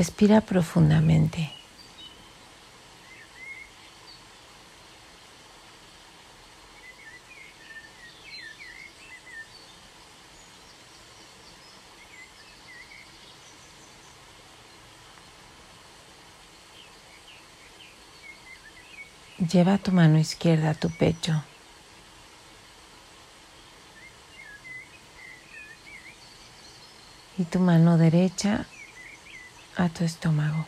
Respira profundamente. Lleva tu mano izquierda a tu pecho. Y tu mano derecha a tu estómago.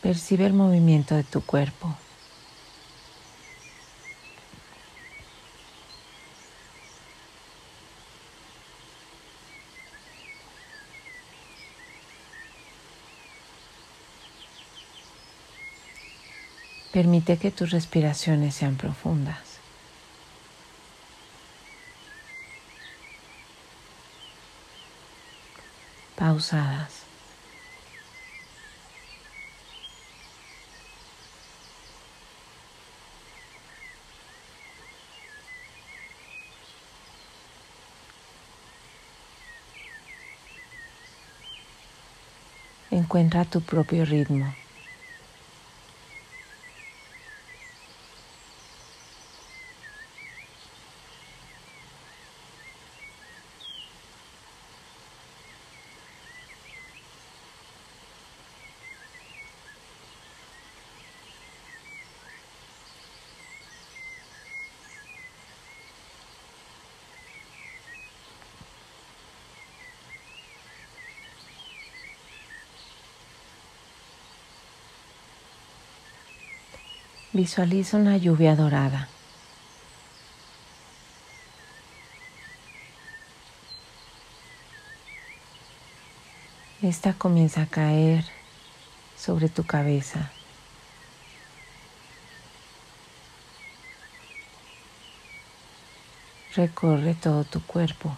Percibe el movimiento de tu cuerpo. Permite que tus respiraciones sean profundas. Pausadas. Encuentra tu propio ritmo. Visualiza una lluvia dorada. Esta comienza a caer sobre tu cabeza. Recorre todo tu cuerpo.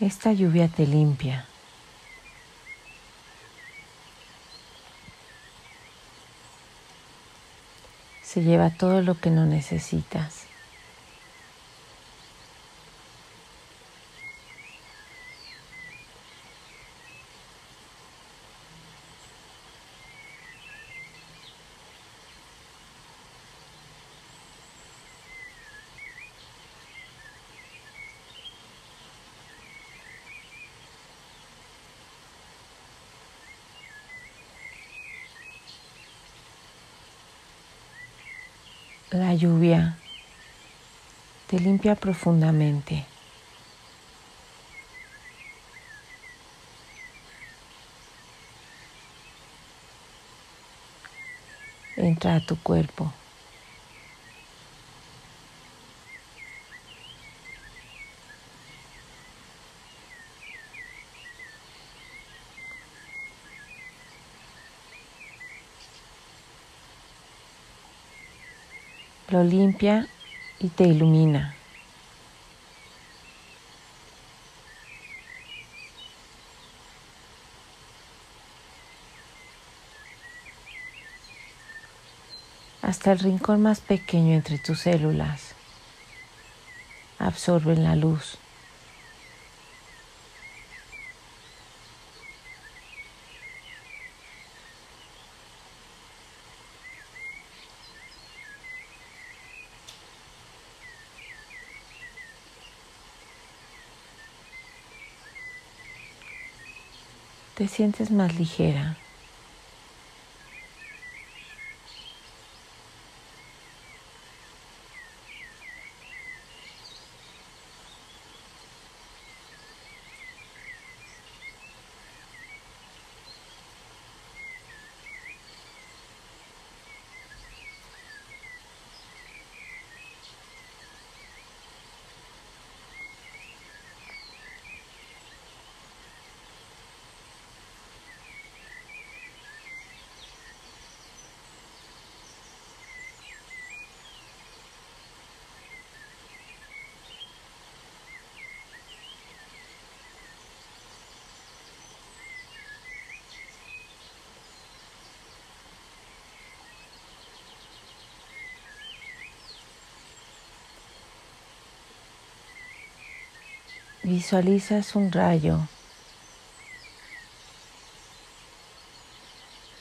Esta lluvia te limpia. Se lleva todo lo que no necesitas. La lluvia te limpia profundamente. Entra a tu cuerpo. Lo limpia y te ilumina. Hasta el rincón más pequeño entre tus células absorben la luz. Sientes más ligera. Visualizas un rayo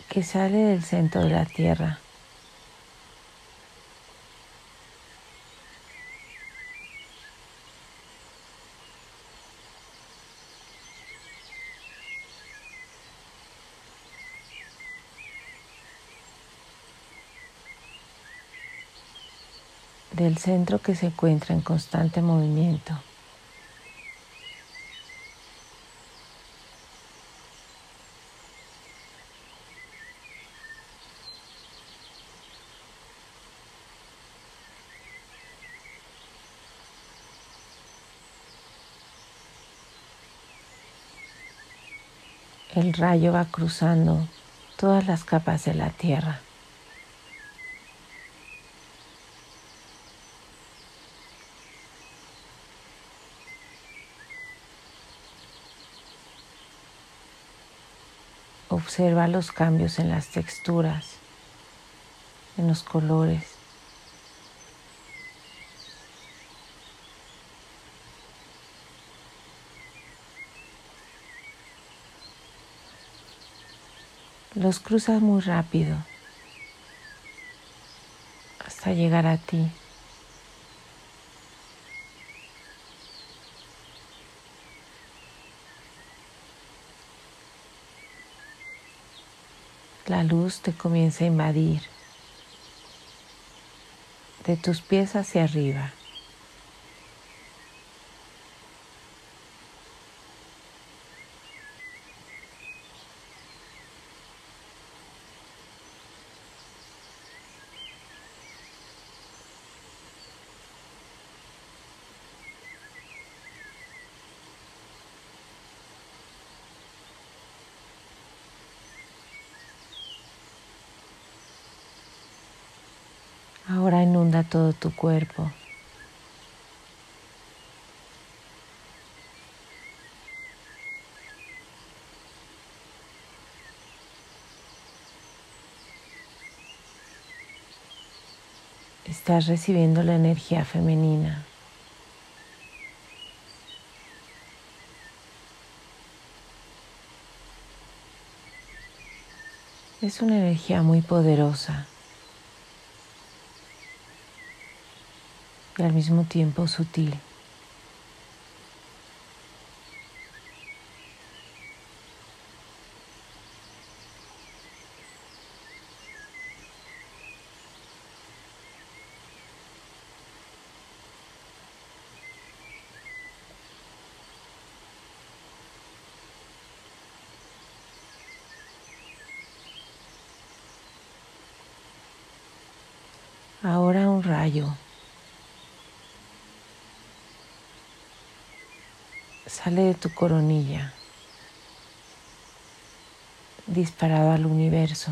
que sale del centro de la Tierra. del centro que se encuentra en constante movimiento. El rayo va cruzando todas las capas de la tierra. Observa los cambios en las texturas, en los colores. Los cruzas muy rápido hasta llegar a ti. La luz te comienza a invadir de tus pies hacia arriba. Ahora inunda todo tu cuerpo. Estás recibiendo la energía femenina. Es una energía muy poderosa. Y al mismo tiempo sutil. Ahora un rayo sale de tu coronilla, disparado al universo.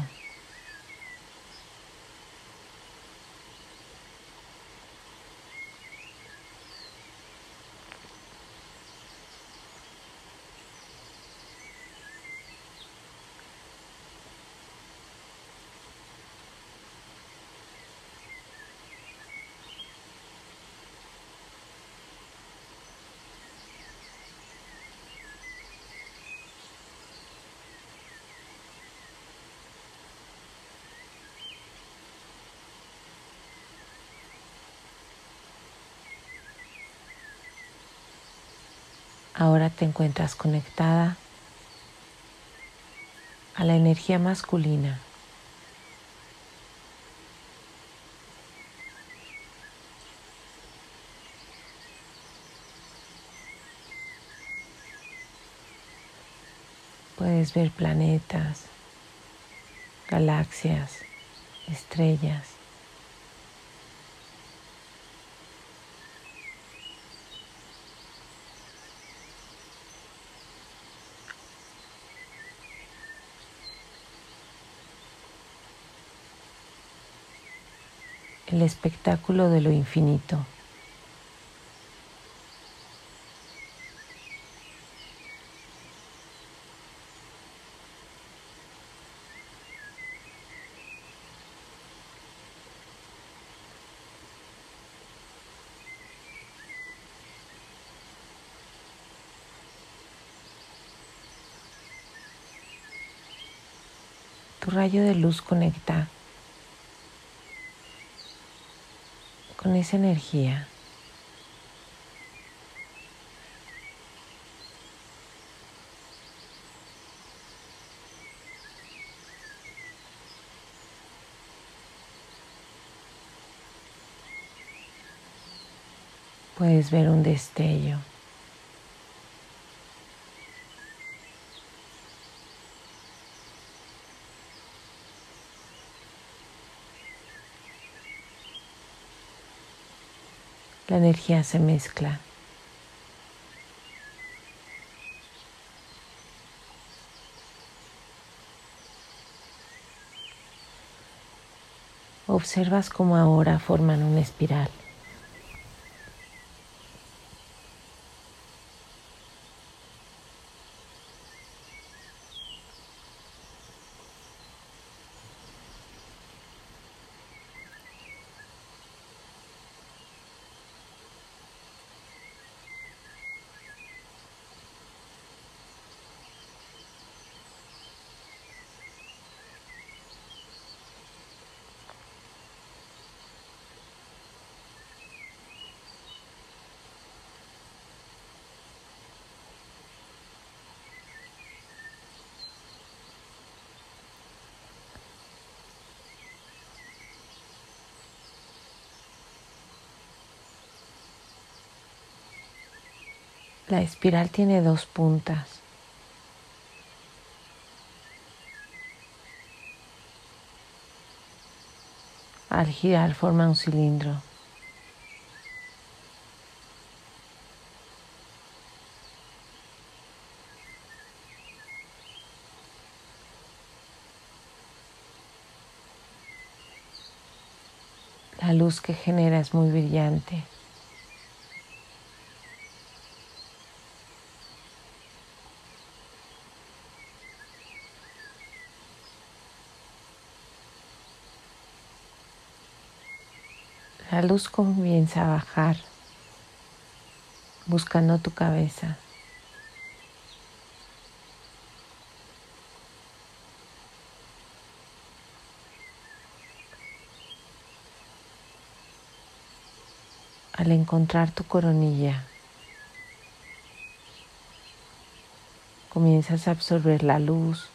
Ahora te encuentras conectada a la energía masculina. Puedes ver planetas, galaxias, estrellas. El espectáculo de lo infinito. Tu rayo de luz conecta con esa energía. Puedes ver un destello. La energía se mezcla. Observas cómo ahora forman una espiral. La espiral tiene dos puntas. Al girar forma un cilindro. La luz que genera es muy brillante. La luz comienza a bajar buscando tu cabeza. Al encontrar tu coronilla, comienzas a absorber la luz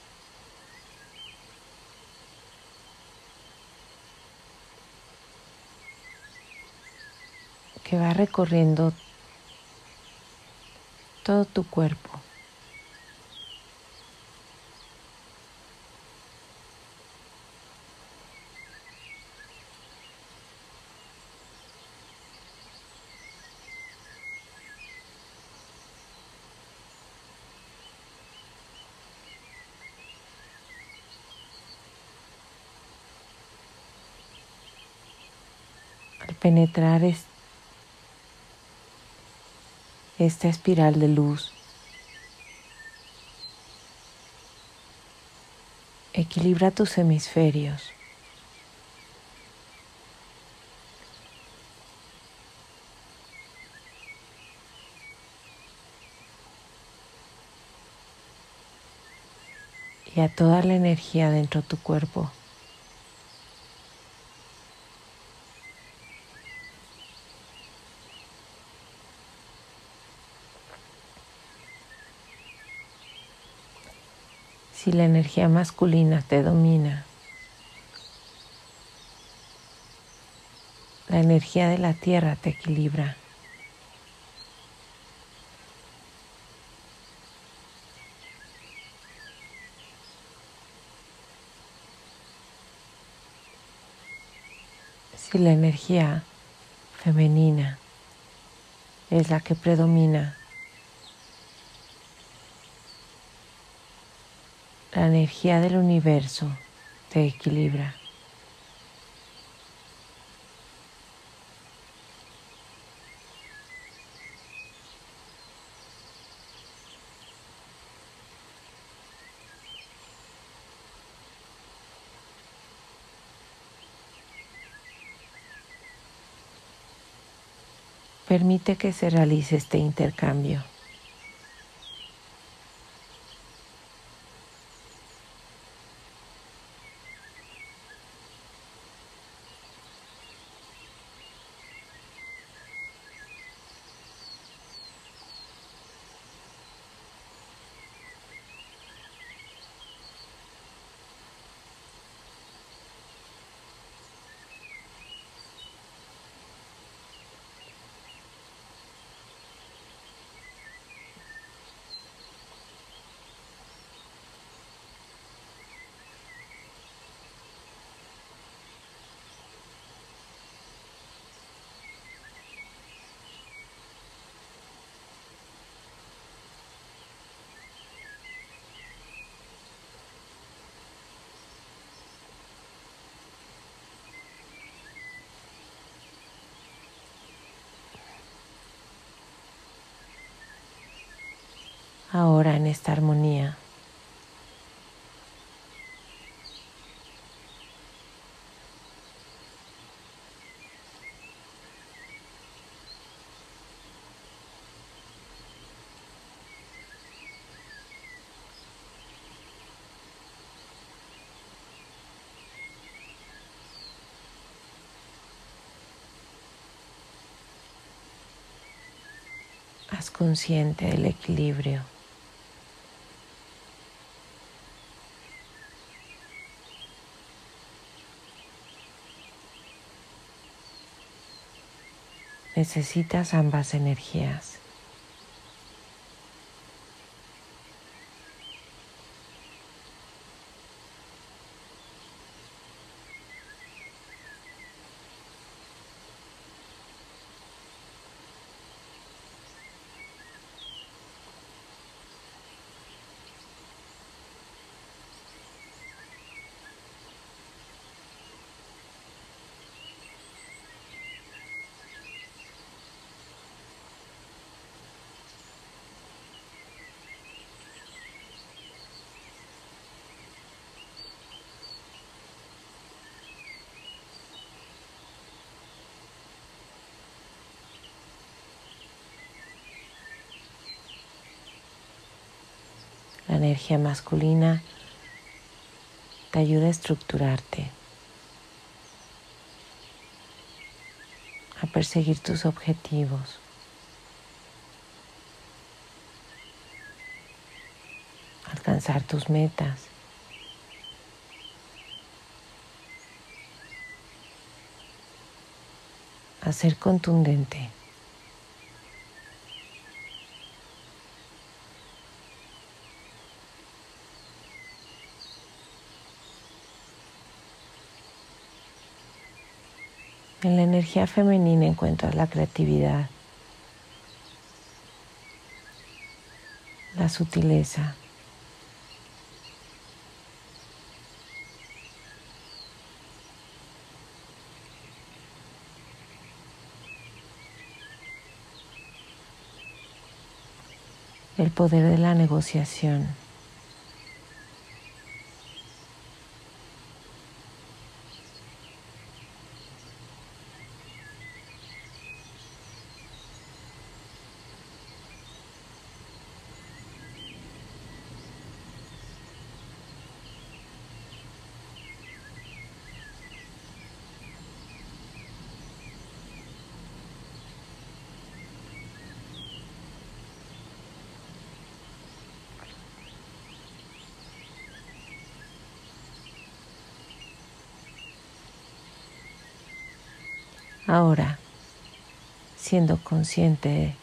que va recorriendo todo tu cuerpo. Penetrar este esta espiral de luz. Equilibra tus hemisferios. Y a toda la energía dentro de tu cuerpo. Si la energía masculina te domina, la energía de la tierra te equilibra. Si la energía femenina es la que predomina, la energía del universo te equilibra. Permite que se realice este intercambio. Ahora en esta armonía. Haz consciente del equilibrio. Necesitas ambas energías. La energía masculina te ayuda a estructurarte, a perseguir tus objetivos. alcanzar tus metas. A ser contundente. En la energía femenina encuentras la creatividad, la sutileza. el poder de la negociación. Ahora, siendo consciente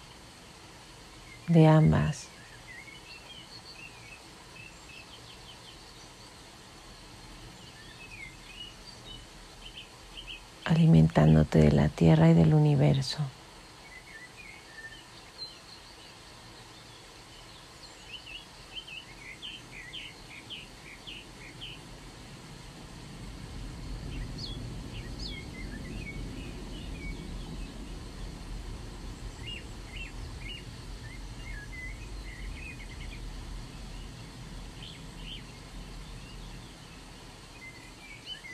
de ambas, alimentándote de la tierra y del universo.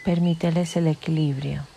Permíteles el equilibrio.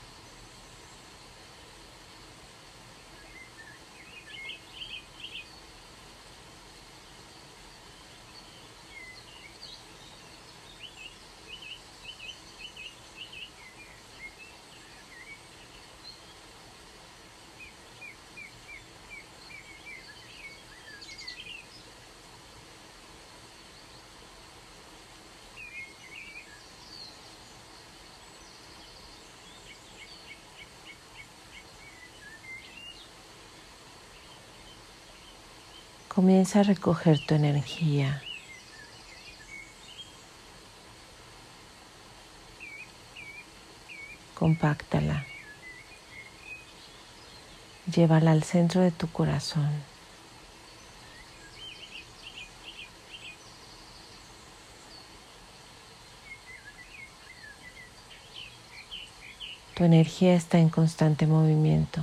Comienza a recoger tu energía. Compáctala. Llévala al centro de tu corazón. Tu energía está en constante movimiento.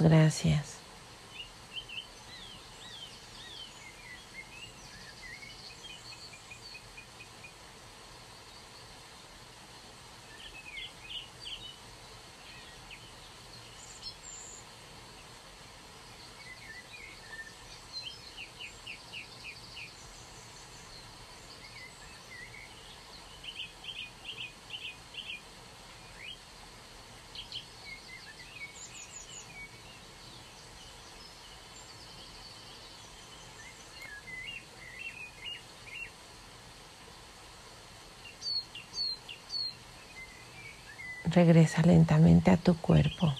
Gracias. Regresa lentamente a tu cuerpo.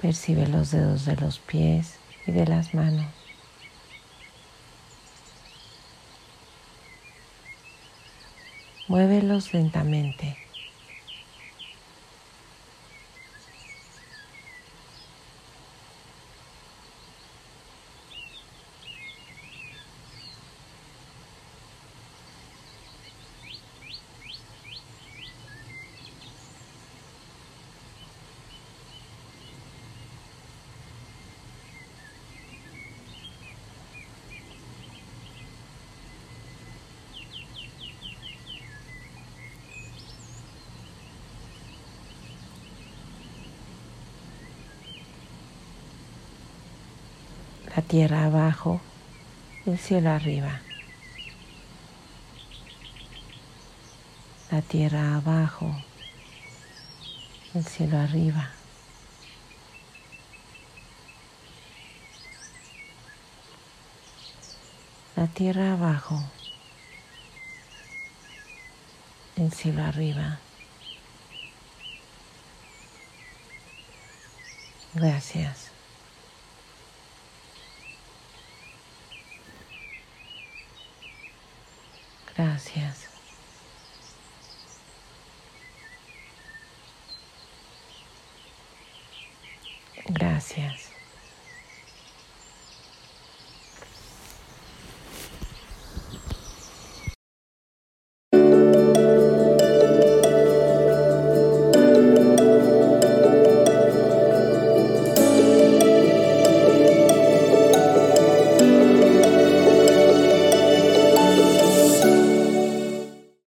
Percibe los dedos de los pies y de las manos. Muévelos lentamente. Tierra abajo, el cielo arriba. La tierra abajo, el cielo arriba. La tierra abajo, el cielo arriba. Gracias. Gracias. Gracias.